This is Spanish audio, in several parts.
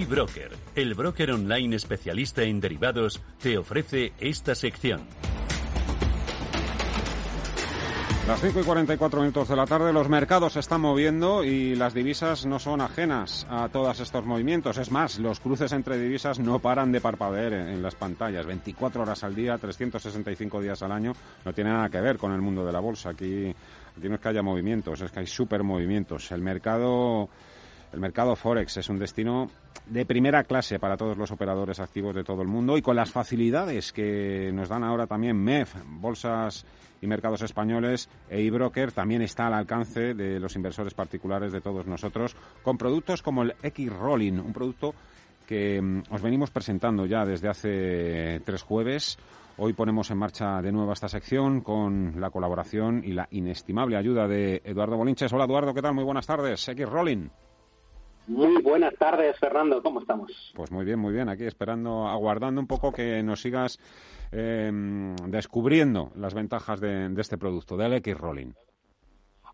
eBroker, el broker online especialista en derivados, te ofrece esta sección. Las 5 y 44 minutos de la tarde, los mercados se están moviendo y las divisas no son ajenas a todos estos movimientos. Es más, los cruces entre divisas no paran de parpadear en, las pantallas. 24 horas al día, 365 días al año. No tiene nada que ver con el mundo de la bolsa. Aquí, aquí no es que haya movimientos, es que hay super movimientos. El mercado el mercado Forex es un destino de primera clase para todos los operadores activos de todo el mundo y con las facilidades que nos dan ahora también MEF, bolsas y mercados españoles e eBroker también está al alcance de los inversores particulares de todos nosotros con productos como el X-Rolling, un producto que mm, os venimos presentando ya desde hace tres jueves. Hoy ponemos en marcha de nuevo esta sección con la colaboración y la inestimable ayuda de Eduardo Bolinches. Hola Eduardo, ¿qué tal? Muy buenas tardes. X-Rolling. Muy buenas tardes, Fernando. ¿Cómo estamos? Pues muy bien, muy bien. Aquí esperando, aguardando un poco que nos sigas eh, descubriendo las ventajas de, este producto, del X-Rolling.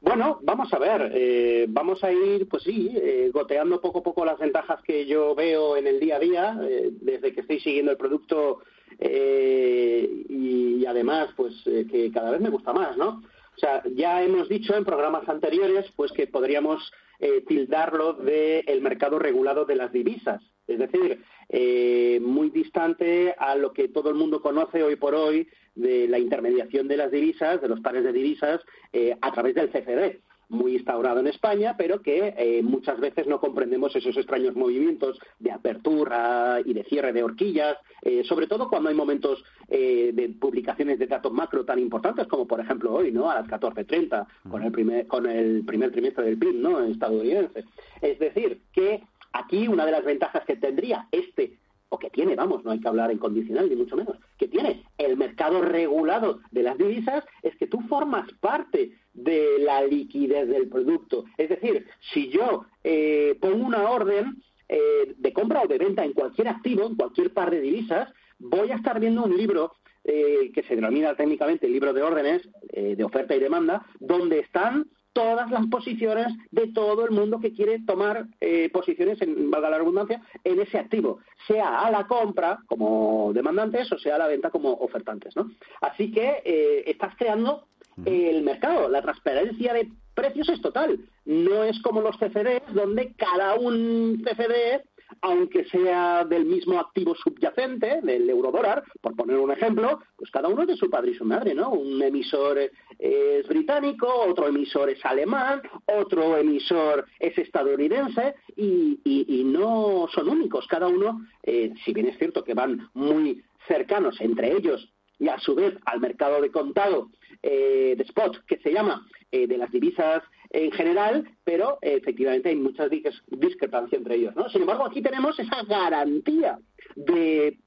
Bueno, vamos a ver, eh, vamos a ir, pues sí, eh, goteando poco a poco las ventajas que yo veo en el día a día, desde que estoy siguiendo el producto y, además, pues que cada vez me gusta más, ¿no? O sea, ya hemos dicho en programas anteriores, pues que podríamos eh, tildarlo del mercado regulado de las divisas. Es decir, eh, muy distante a lo que todo el mundo conoce hoy por hoy de la intermediación de las divisas, de los pares de divisas, eh, a través del CFD muy instaurado en España, pero que eh, muchas veces no comprendemos esos extraños movimientos de apertura y de cierre de horquillas, eh, sobre todo cuando hay momentos eh, de publicaciones de datos macro tan importantes como por ejemplo hoy, ¿no? A las 14.30 con el primer con el primer trimestre del PIB, ¿no? estadounidense. Es decir, que aquí una de las ventajas que tendría este o que tiene, vamos, no hay que hablar en condicional ni mucho menos, que tiene el mercado regulado de las divisas es que tú formas parte de la liquidez del producto. Es decir, si yo eh, pongo una orden eh, de compra o de venta en cualquier activo, en cualquier par de divisas, voy a estar viendo un libro eh, que se denomina técnicamente libro de órdenes de oferta y demanda, donde están todas las posiciones de todo el mundo que quiere tomar posiciones, en, valga la redundancia, en ese activo, sea a la compra como demandantes o sea a la venta como ofertantes. ¿no? Así que estás creando el mercado. La transparencia de precios es total. No es como los CFDs, donde cada un CFD, aunque sea del mismo activo subyacente, del euro-dólar, por poner un ejemplo, pues cada uno es de su padre y su madre, ¿no? Un emisor es británico, otro emisor es alemán, otro emisor es estadounidense y, no son únicos. Cada uno, eh, si bien es cierto que van muy cercanos entre ellos y a su vez al mercado de contado eh, de spot, que se llama eh, de las divisas en general, pero eh, efectivamente hay muchas discrepancias entre ellos. ¿no? Sin embargo, aquí tenemos esa garantía de,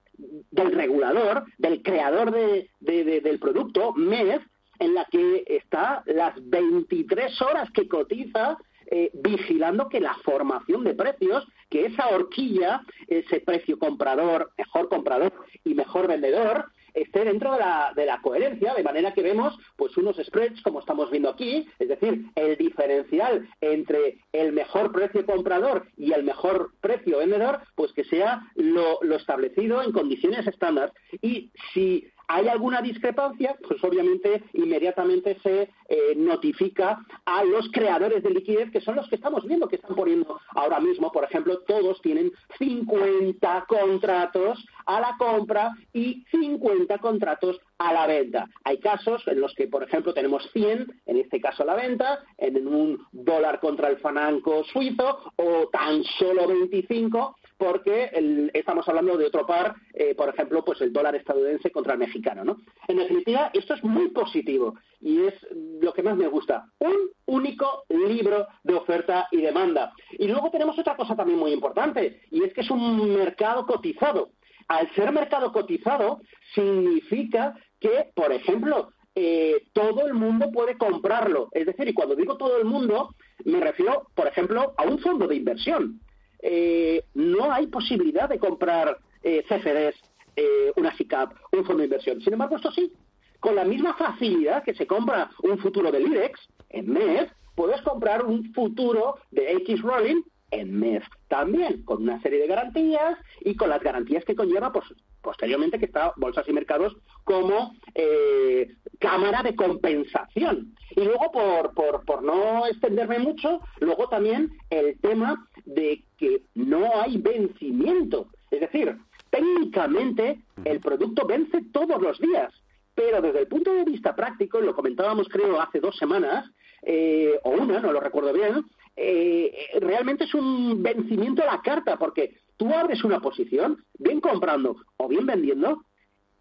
del regulador, del creador de, del producto, MEF, en la que está las 23 horas que cotiza vigilando que la formación de precios, que esa horquilla, ese precio comprador, mejor comprador y mejor vendedor, esté dentro de la, de la coherencia, de manera que vemos pues unos spreads como estamos viendo aquí, es decir, el diferencial entre el mejor precio comprador y el mejor precio vendedor, pues que sea lo, lo establecido en condiciones estándar. Y si hay alguna discrepancia, pues obviamente inmediatamente se eh, notifica a los creadores de liquidez, que son los que estamos viendo que están poniendo ahora mismo, por ejemplo, todos tienen 50 contratos a la compra y 50 contratos a la venta. Hay casos en los que, por ejemplo, tenemos 100, en este caso a la venta, en un dólar contra el fananco suizo, o tan solo 25, porque estamos hablando de otro par, eh, por ejemplo, pues el dólar estadounidense contra el mexicano. ¿no? En definitiva, esto es muy positivo y es lo que más me gusta. Un único libro de oferta y demanda. Y luego tenemos otra cosa también muy importante, y es que es un mercado cotizado. Al ser mercado cotizado, significa que, por ejemplo, eh, todo el mundo puede comprarlo. Es decir, y cuando digo todo el mundo, me refiero, por ejemplo, a un fondo de inversión. Eh, no hay posibilidad de comprar eh, CFDs, eh, una SICAP, un fondo de inversión. Sin embargo, esto sí, con la misma facilidad que se compra un futuro del IREX en MEF, puedes comprar un futuro de X Rolling en MEF también con una serie de garantías y con las garantías que conlleva pues, posteriormente que está Bolsas y Mercados como eh, cámara de compensación. Y luego, por, por, por no extenderme mucho, luego también el tema de que no hay vencimiento. Es decir, técnicamente el producto vence todos los días, pero desde el punto de vista práctico, lo comentábamos creo hace dos semanas, eh, o una, no lo recuerdo bien, eh, realmente es un vencimiento a la carta, porque tú abres una posición, bien comprando o bien vendiendo,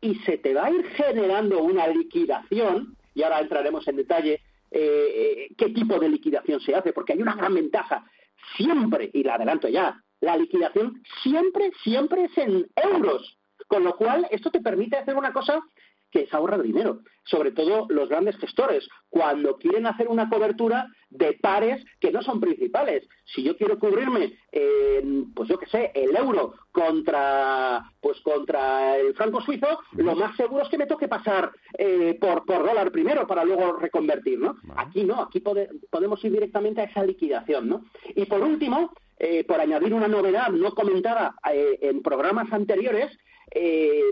y se te va a ir generando una liquidación, y ahora entraremos en detalle eh, qué tipo de liquidación se hace, porque hay una gran ventaja. Siempre, y la adelanto ya, la liquidación siempre, siempre es en euros. Con lo cual, esto te permite hacer una cosa que es ahorrar dinero. Sobre todo los grandes gestores, cuando quieren hacer una cobertura de pares que no son principales. Si yo quiero cubrirme, pues yo qué sé, el euro contra, pues contra el franco suizo, lo más seguro es que me toque pasar eh, por, por dólar primero para luego reconvertir, ¿no? Aquí no, aquí podemos ir directamente a esa liquidación, ¿no? Y por último, eh, por añadir una novedad no comentada eh, en programas anteriores, eh,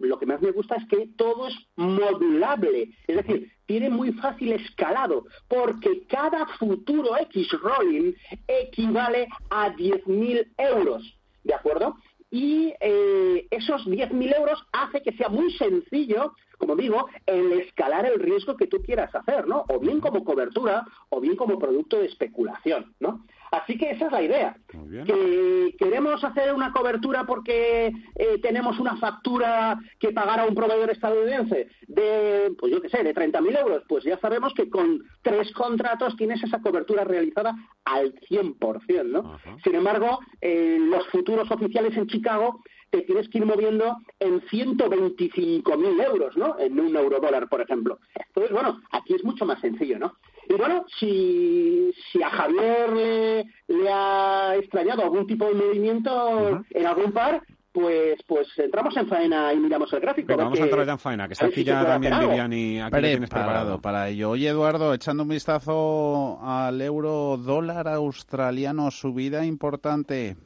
lo que más me gusta es que todo es modulable, es decir, tiene muy fácil escalado, porque cada futuro X rolling equivale a 10.000 euros, ¿de acuerdo? Y eh, esos 10.000 euros hace que sea muy sencillo, como digo, el escalar el riesgo que tú quieras hacer, ¿no? O bien como cobertura, o bien como producto de especulación, ¿no? Así que esa es la idea. Que queremos hacer una cobertura porque eh, tenemos una factura que pagar a un proveedor estadounidense de, pues yo qué sé, de 30.000 euros. Pues ya sabemos que con tres contratos tienes esa cobertura realizada al 100%, ¿no? Sin embargo, eh, los futuros oficiales en Chicago te tienes que ir moviendo en 125.000 euros, ¿no? En un euro dólar, por ejemplo. Entonces, bueno, aquí es mucho más sencillo, ¿no? Y bueno, si, si a Javier le, ha extrañado algún tipo de movimiento en algún par, pues pues entramos en faena y miramos el gráfico. vamos a entrar ya en faena, que está aquí ya también Vivian y aquí tienes preparado. para ello. Oye, Eduardo, echando un vistazo al euro dólar australiano, subida importante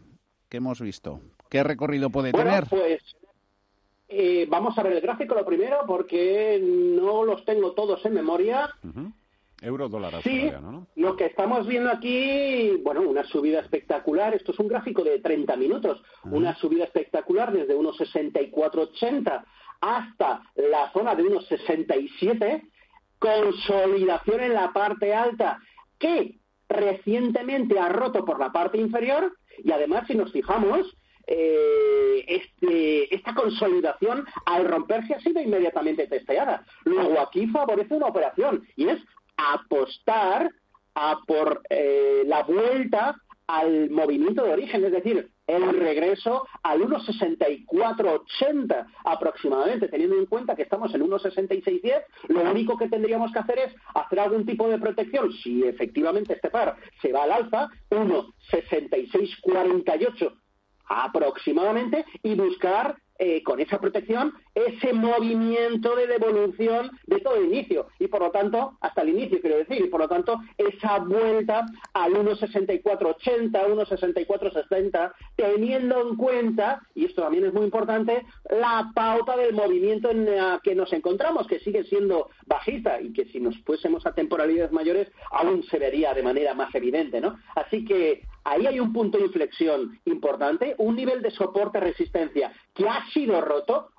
que hemos visto. ¿Qué recorrido puede bueno, tener? Pues eh, vamos a ver el gráfico lo primero porque no los tengo todos en memoria. Euro dólar ¿no? Lo que estamos viendo aquí, bueno, una subida espectacular. Esto es un gráfico de 30 minutos. Una subida espectacular desde unos 64,80 hasta la zona de unos 67. Consolidación en la parte alta que recientemente ha roto por la parte inferior. Y además, si nos fijamos, eh, este, esta consolidación al romperse ha sido inmediatamente testeada. Luego aquí favorece una operación y es apostar a por eh, la vuelta al movimiento de origen, es decir, el regreso al 1.6480 aproximadamente, teniendo en cuenta que estamos en 1.6610, lo único que tendríamos que hacer es hacer algún tipo de protección, si efectivamente este par se va al alza, 1.6648 aproximadamente, y buscar eh, con esa protección ese movimiento de devolución de todo el inicio y por lo tanto hasta el inicio quiero decir y por lo tanto esa vuelta al 1.6480 1.6460 teniendo en cuenta y esto también es muy importante la pauta del movimiento en la que nos encontramos que sigue siendo bajista y que si nos fuésemos a temporalidades mayores aún se vería de manera más evidente ¿no? así que ahí hay un punto de inflexión importante, un nivel de soporte-resistencia que ha sido roto,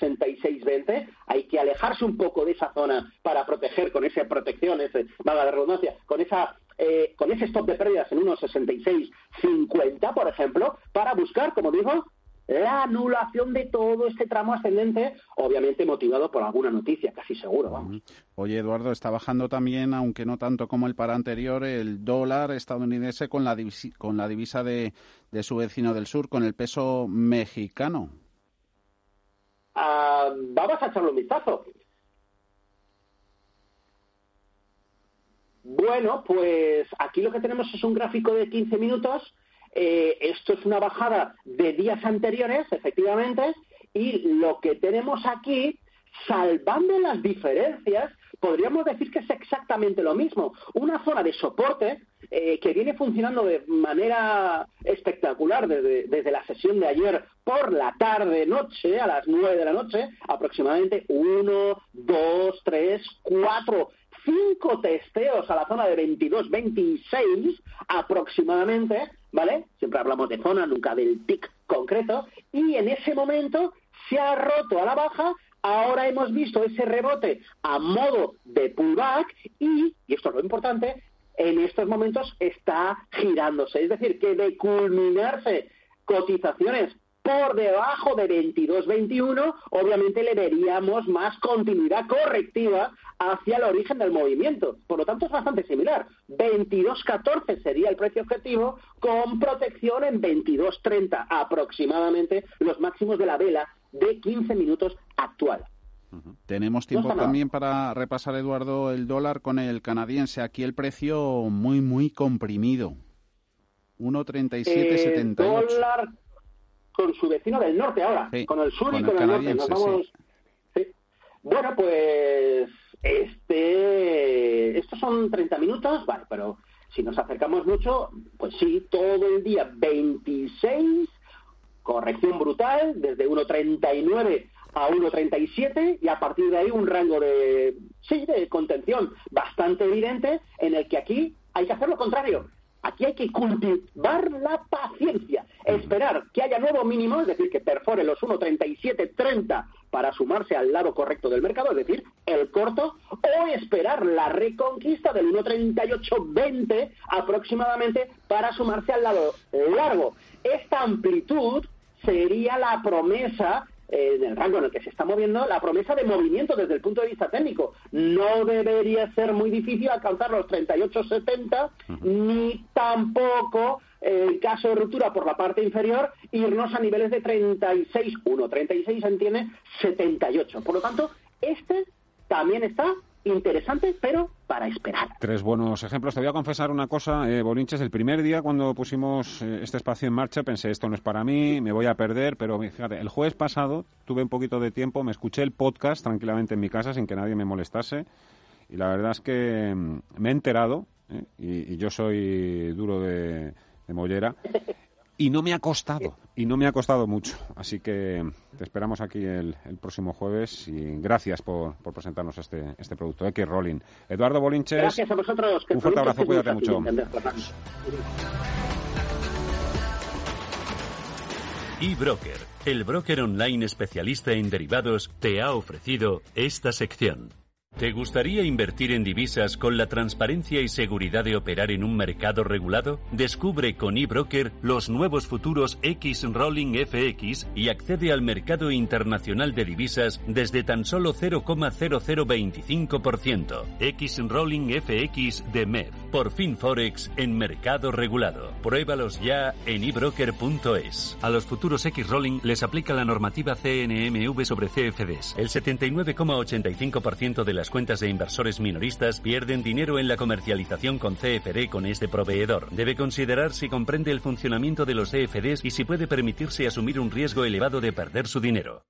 1.6620, hay que alejarse un poco de esa zona para proteger con esa protección, ese, valga la redundancia, con esa eh, con ese stop de pérdidas en 1.6650, por ejemplo, para buscar, como digo, la anulación de todo este tramo ascendente, obviamente motivado por alguna noticia, casi seguro, vamos. Oye, Eduardo, está bajando también, aunque no tanto como el para anterior, el dólar estadounidense con la, divisa, con la divisa de, su vecino del sur, con el peso mexicano. Ah, vamos a echarle un vistazo. Bueno, pues aquí lo que tenemos es un gráfico de 15 minutos eh, esto es una bajada de días anteriores, efectivamente, y lo que tenemos aquí, salvando las diferencias, podríamos decir que es exactamente lo mismo. Una zona de soporte eh, que viene funcionando de manera espectacular desde, desde, la sesión de ayer por la tarde, noche, a las nueve de la noche, aproximadamente uno, dos, tres, cuatro, cinco testeos a la zona de 22, 26 aproximadamente, ¿vale? Siempre hablamos de zona, nunca del TIC concreto, y en ese momento se ha roto a la baja Ahora hemos visto ese rebote a modo de pullback y, y esto es lo importante, en estos momentos está girándose. Es decir, que de culminarse cotizaciones por debajo de 22.21, obviamente le veríamos más continuidad correctiva hacia el origen del movimiento. Por lo tanto, es bastante similar. 22.14 sería el precio objetivo, con protección en 22.30 aproximadamente, los máximos de la vela de 15 minutos actual. Tenemos tiempo también para repasar, Eduardo, el dólar con el canadiense. Aquí el precio muy, muy comprimido. 1.3778. El dólar con su vecino del norte ahora, con el sur y con el, norte. Nos vamos... Bueno, pues este, estos son 30 minutos, vale, pero si nos acercamos mucho, pues sí, todo el día 26 corrección brutal, desde 1.39 a 1.37 y a partir de ahí un rango de, sí, de contención bastante evidente en el que aquí hay que hacer lo contrario. Aquí hay que cultivar la paciencia, esperar que haya nuevo mínimo, es decir, que perfore los 1.37.30 para sumarse al lado correcto del mercado, es decir, el corto, o esperar la reconquista del 1.38.20 aproximadamente para sumarse al lado largo. Esta amplitud sería la promesa eh, en el rango en el que se está moviendo, la promesa de movimiento desde el punto de vista técnico. No debería ser muy difícil alcanzar los 38-70, ni tampoco, en caso de ruptura por la parte inferior, irnos a niveles de 36-1. 36 entiende 78. Por lo tanto, este también está interesante, pero para esperar. Tres buenos ejemplos. Te voy a confesar una cosa, eh, Bolinches. El primer día cuando pusimos eh, este espacio en marcha pensé, esto no es para mí, me voy a perder, pero fíjate, el jueves pasado tuve un poquito de tiempo, me escuché el podcast tranquilamente en mi casa sin que nadie me molestase y la verdad es que mm, me he enterado, eh, y, yo soy duro de, de mollera, y no me ha costado, y no me ha costado mucho. Así que te esperamos aquí el, próximo jueves y gracias por, presentarnos este, este producto, X Rolling. Eduardo Bolinches. Gracias a vosotros. un fuerte abrazo, cuídate mucho. eBroker, el broker online especialista en derivados, te ha ofrecido esta sección. ¿Te gustaría invertir en divisas con la transparencia y seguridad de operar en un mercado regulado? Descubre con eBroker los nuevos futuros X Rolling FX y accede al mercado internacional de divisas desde tan solo 0,0025%. X Rolling FX de MEF. Por fin Forex en mercado regulado. Pruébalos ya en ebroker.es. A los futuros X Rolling les aplica la normativa CNMV sobre CFDs. El 79,85% de las cuentas de inversores minoristas pierden dinero en la comercialización con CFD con este proveedor. Debe considerar si comprende el funcionamiento de los CFDs y si puede permitirse asumir un riesgo elevado de perder su dinero.